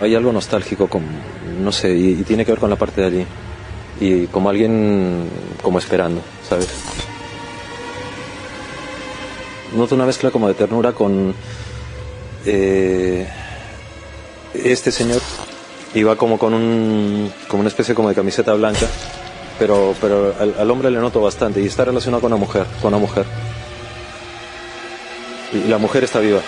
Hay algo nostálgico, con, no sé, y, tiene que ver con la parte de allí. Y como alguien como esperando, ¿sabes? Noto una mezcla como de ternura con eh, este señor iba como con un como una especie como de camiseta blanca, pero pero al, al hombre le noto bastante y está relacionado con una mujer, con una mujer. Y la mujer está viva.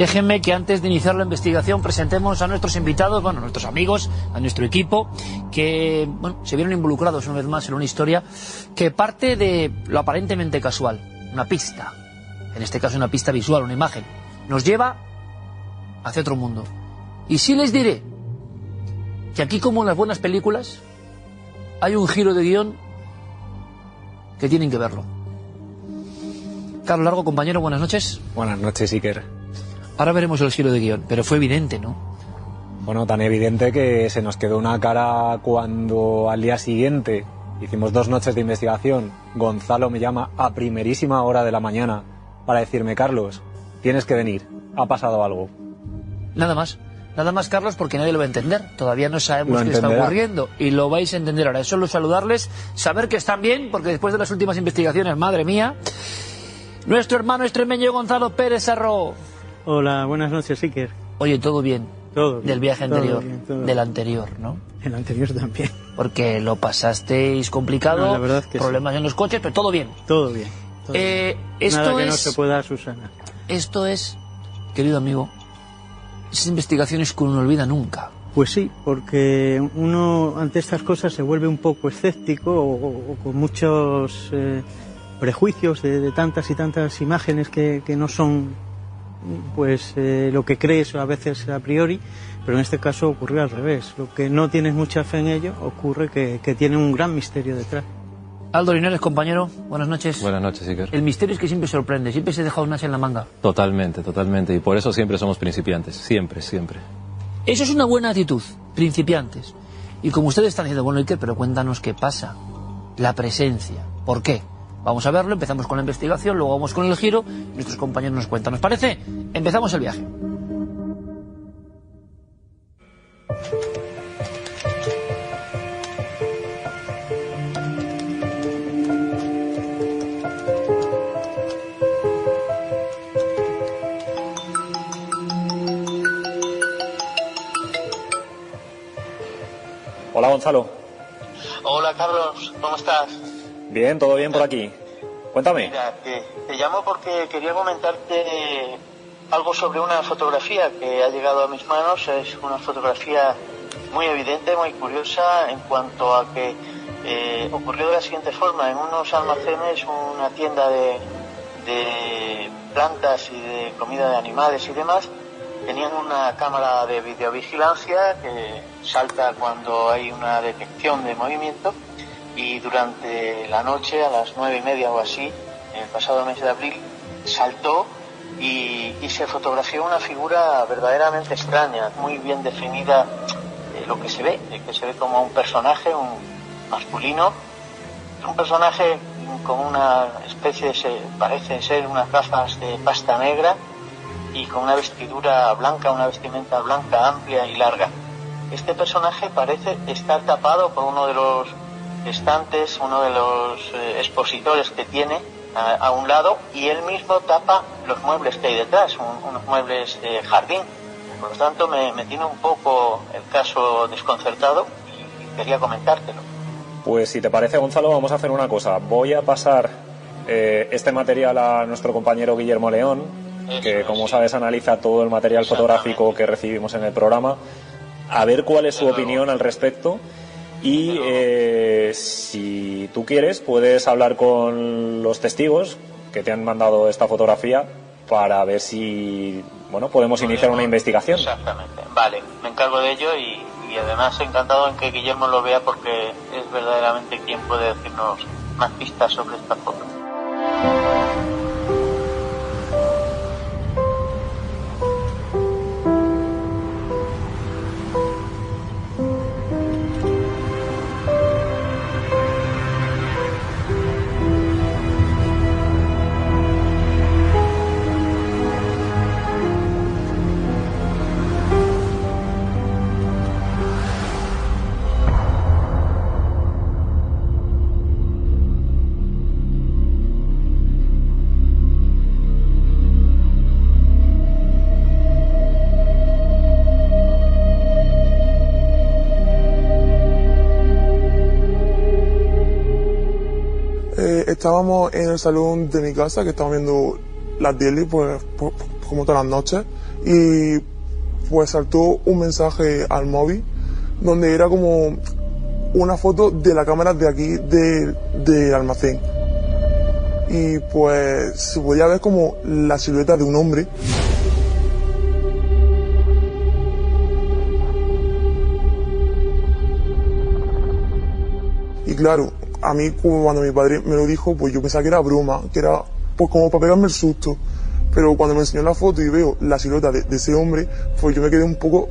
Déjenme que antes de iniciar la investigación presentemos a nuestros invitados, bueno, a nuestros amigos, a nuestro equipo, que bueno, se vieron involucrados una vez más en una historia que parte de lo aparentemente casual, una pista, en este caso una pista visual, una imagen, nos lleva hacia otro mundo. Y sí les diré que aquí como en las buenas películas hay un giro de guion que tienen que verlo. Carlos Largo, compañero, buenas noches. Buenas noches, Iker. Ahora veremos el giro de guion, pero fue evidente, ¿no? Bueno, tan evidente que se nos quedó una cara cuando al día siguiente hicimos dos noches de investigación. Gonzalo me llama a primerísima hora de la mañana para decirme, Carlos, tienes que venir, ha pasado algo. Nada más. Nada más, Carlos, porque nadie lo va a entender. Todavía no sabemos qué está ocurriendo. Y lo vais a entender ahora. Es solo saludarles, saber que están bien, porque después de las últimas investigaciones, madre mía, nuestro hermano extremeño Gonzalo Pérez Arro. Hola, buenas noches, Iker. Oye, todo bien. Todo bien, Del viaje todo anterior. bien, todo del anterior, ¿no? El anterior también. Porque lo pasasteis complicado, No, la verdad que sí. problemas en los coches, pero todo bien. Todo bien. todo Eh, esto Nada que no es- se pueda, Susana. Esto es, querido amigo, esas investigaciones que uno no olvida nunca. Pues sí, porque uno ante estas cosas se vuelve un poco escéptico o, o- o con muchos eh, prejuicios de, de tantas y tantas imágenes que, que no son pues eh, lo que crees a veces a priori, pero en este caso ocurrió al revés. Lo que no tienes mucha fe en ello ocurre que, que tiene un gran misterio detrás. Aldo Linares, compañero, buenas noches. Buenas noches, Iker. El misterio es que siempre sorprende, siempre se deja un as en la manga. Totalmente, totalmente. Y por eso siempre somos principiantes. Siempre, siempre. Eso es una buena actitud, principiantes. Y como ustedes están diciendo, bueno, Iker, pero cuéntanos qué pasa. La presencia. ¿Por qué? Vamos a verlo, empezamos con la investigación, luego vamos con el giro, y nuestros compañeros nos cuentan. ¿Nos parece? Empezamos el viaje. Hola, Gonzalo. Hola Carlos, ¿cómo estás? Bien, todo bien por aquí. Cuéntame. Mira, te, llamo porque quería comentarte algo sobre una fotografía que ha llegado a mis manos. Es una fotografía muy evidente, muy curiosa en cuanto a que eh, ocurrió de la siguiente forma. En unos almacenes, una tienda de, de plantas y de comida de animales y demás, tenían una cámara de videovigilancia que salta cuando hay una detección de movimiento y durante la noche, a las nueve y media o así, el pasado mes de abril, saltó y, se fotografió una figura verdaderamente extraña, muy bien definida eh, lo que se ve, que se ve como un personaje, un masculino, un personaje con una especie, se, parece ser unas gafas de pasta negra y con una vestidura blanca, una vestimenta blanca amplia y larga. Este personaje parece estar tapado por uno de los estantes, uno de los eh, expositores que tiene a, a un lado y él mismo tapa los muebles que hay detrás, un- unos muebles de jardín. Por lo tanto, me, me tiene un poco el caso desconcertado y quería comentártelo. Pues si te parece, Gonzalo, vamos a hacer una cosa. Voy a pasar eh, este material a nuestro compañero Guillermo León, que como sabes analiza todo el material fotográfico que recibimos en el programa, a ver cuál es su opinión al respecto. Y eh, si tú quieres, puedes hablar con los testigos que te han mandado esta fotografía para ver si bueno podemos iniciar una investigación. Exactamente. Vale, me encargo de ello y, y además encantado en que Guillermo lo vea porque es verdaderamente quien puede decirnos más pistas sobre esta foto. Eh, estábamos en el salón de mi casa, que estábamos viendo la tele, pues, como todas las noches, y pues saltó un mensaje al móvil, donde era como una foto de la cámara de aquí del del almacén. Y pues se podía ver como la silueta de un hombre Y claro, a mí cuando mi padre me lo dijo, pues yo pensaba que era broma, que era pues como para pegarme el susto. Pero cuando me enseñó la foto y veo la silueta de, ese hombre, pues yo me quedé un poco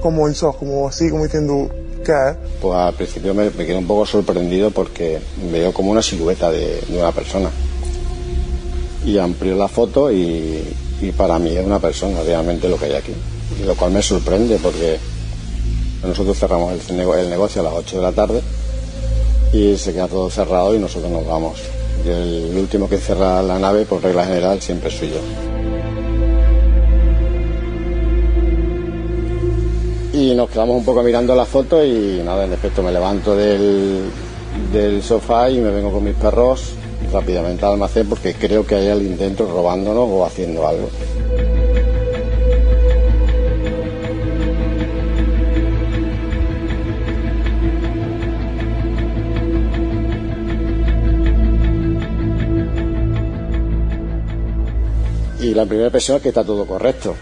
como en shock, como así, como diciendo, ¿qué es? Pues al principio me, quedé un poco sorprendido porque veo como una silueta de, de una persona. Y amplió la foto y, y para mí es una persona realmente lo que hay aquí. Lo cual me sorprende porque nosotros cerramos el, el negocio a las 8 de la tarde y se queda todo cerrado y nosotros nos vamos. Y el último que cierra la nave, por regla general, siempre soy yo. Y nos quedamos un poco mirando la foto y nada, en efecto me levanto del, del sofá y me vengo con mis perros rápidamente al almacén porque creo que hay alguien dentro robándonos o haciendo algo. Y la primera impresión es que está todo correcto.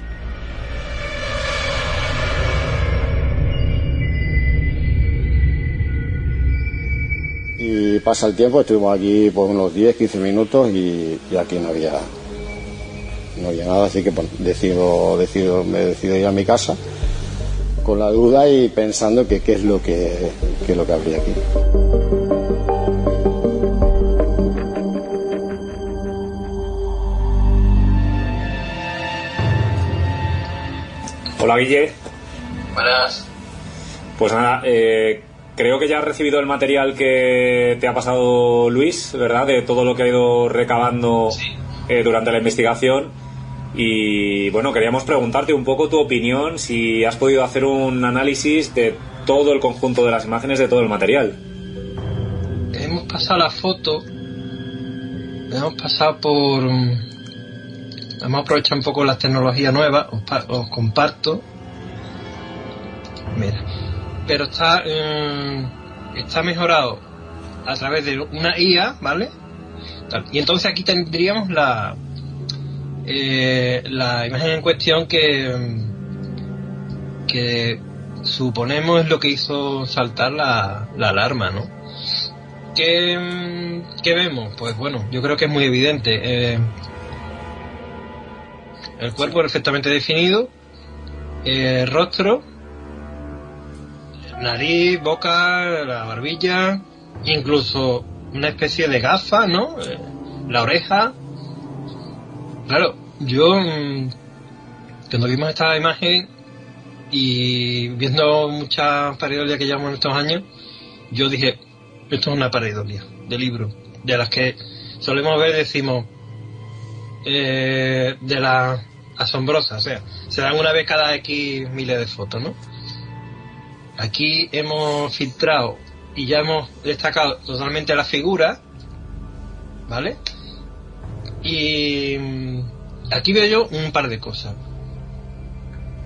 Y pasa el tiempo, estuvimos aquí por unos 10, 15 minutos y, aquí no había no había nada, así que bueno, decido, decido, me decido ir a mi casa con la duda y pensando que qué es lo que, qué es lo que habría aquí. Hola Guille. Buenas. Pues nada, eh, creo que ya has recibido el material que te ha pasado Luis, ¿verdad? De todo lo que ha ido recabando eh, durante la investigación. Y bueno, queríamos preguntarte un poco tu opinión, si has podido hacer un análisis de todo el conjunto de las imágenes, de todo el material. hemos pasado la foto, hemos pasado por... mm, Hemos aprovechado un poco las tecnologías nuevas, os, pa- os comparto. Mira, pero está, mm, está mejorado a través de una IA, ¿vale? Y entonces aquí tendríamos la, eh, la imagen en cuestión que, que suponemos es lo que hizo saltar la, la alarma, ¿no? ¿Qué, qué vemos? Pues bueno, yo creo que es muy evidente. Eh, el cuerpo perfectamente definido, eh, rostro, nariz, boca, la barbilla, incluso una especie de gafa, ¿no? Eh, la oreja. Claro, yo mm, cuando vimos esta imagen y viendo muchas pareidolia que llevamos en estos años, yo dije, esto es una pareidolia de libro, de las que solemos ver, decimos, eh, de las asombrosas, o sea, se dan una vez cada X miles de fotos, ¿no? Aquí hemos filtrado y ya hemos destacado totalmente la figura, ¿vale? Y mm, aquí veo yo un par de cosas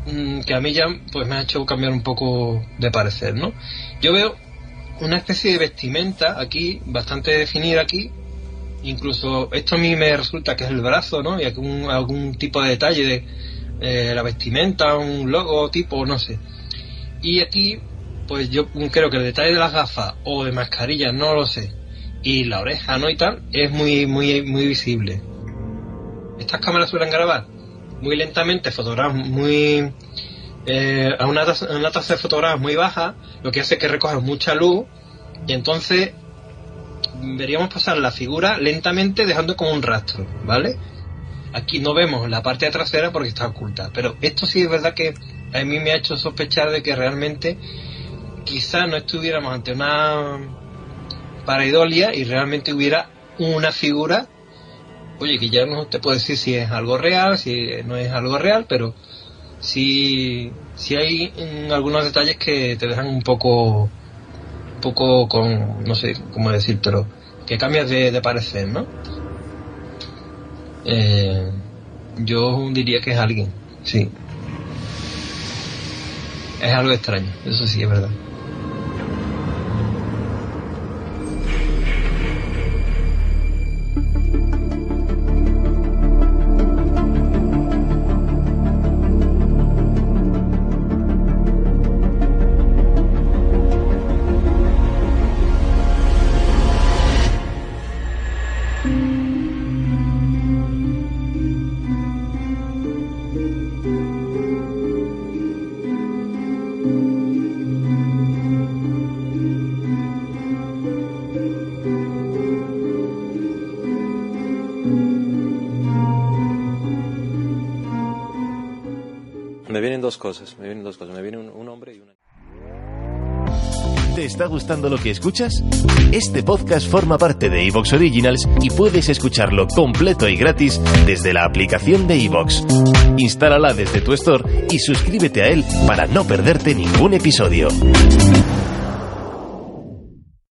mm, que a mí ya pues me ha hecho cambiar un poco de parecer, ¿no? Yo veo una especie de vestimenta aquí, bastante definida aquí, incluso esto a mí me resulta que es el brazo, ¿no? Y algún, algún tipo de detalle de eh, la vestimenta, un logo tipo, no sé. Y aquí, pues yo creo que el detalle de las gafas o de mascarilla, no lo sé, y la oreja, ¿no? Y tal, es muy, muy, muy visible. Estas cámaras suelen grabar muy lentamente, fotogramas muy. Eh, a una tasa, de fotogramas muy baja, lo que hace que recojan mucha luz, y entonces veríamos pasar la figura lentamente dejando como un rastro, ¿vale? Aquí no vemos la parte trasera porque está oculta, pero esto sí es verdad que a mí me ha hecho sospechar de que realmente quizá no estuviéramos ante una paraidolia y realmente hubiera una figura, oye, que ya no te puede decir si es algo real, si no es algo real, pero sí, sí hay algunos detalles que te dejan un poco, poco con, no sé cómo decírtelo, que cambias de, de parecer, ¿no? Eh, yo diría que es alguien, sí. Es algo extraño, eso sí es verdad. Me vienen dos cosas, me vienen dos cosas. Me viene un, un hombre y una... ¿Te está gustando lo que escuchas? Este podcast forma parte de Evox Originals y puedes escucharlo completo y gratis desde la aplicación de Evox. Instálala desde tu store y suscríbete a él para no perderte ningún episodio.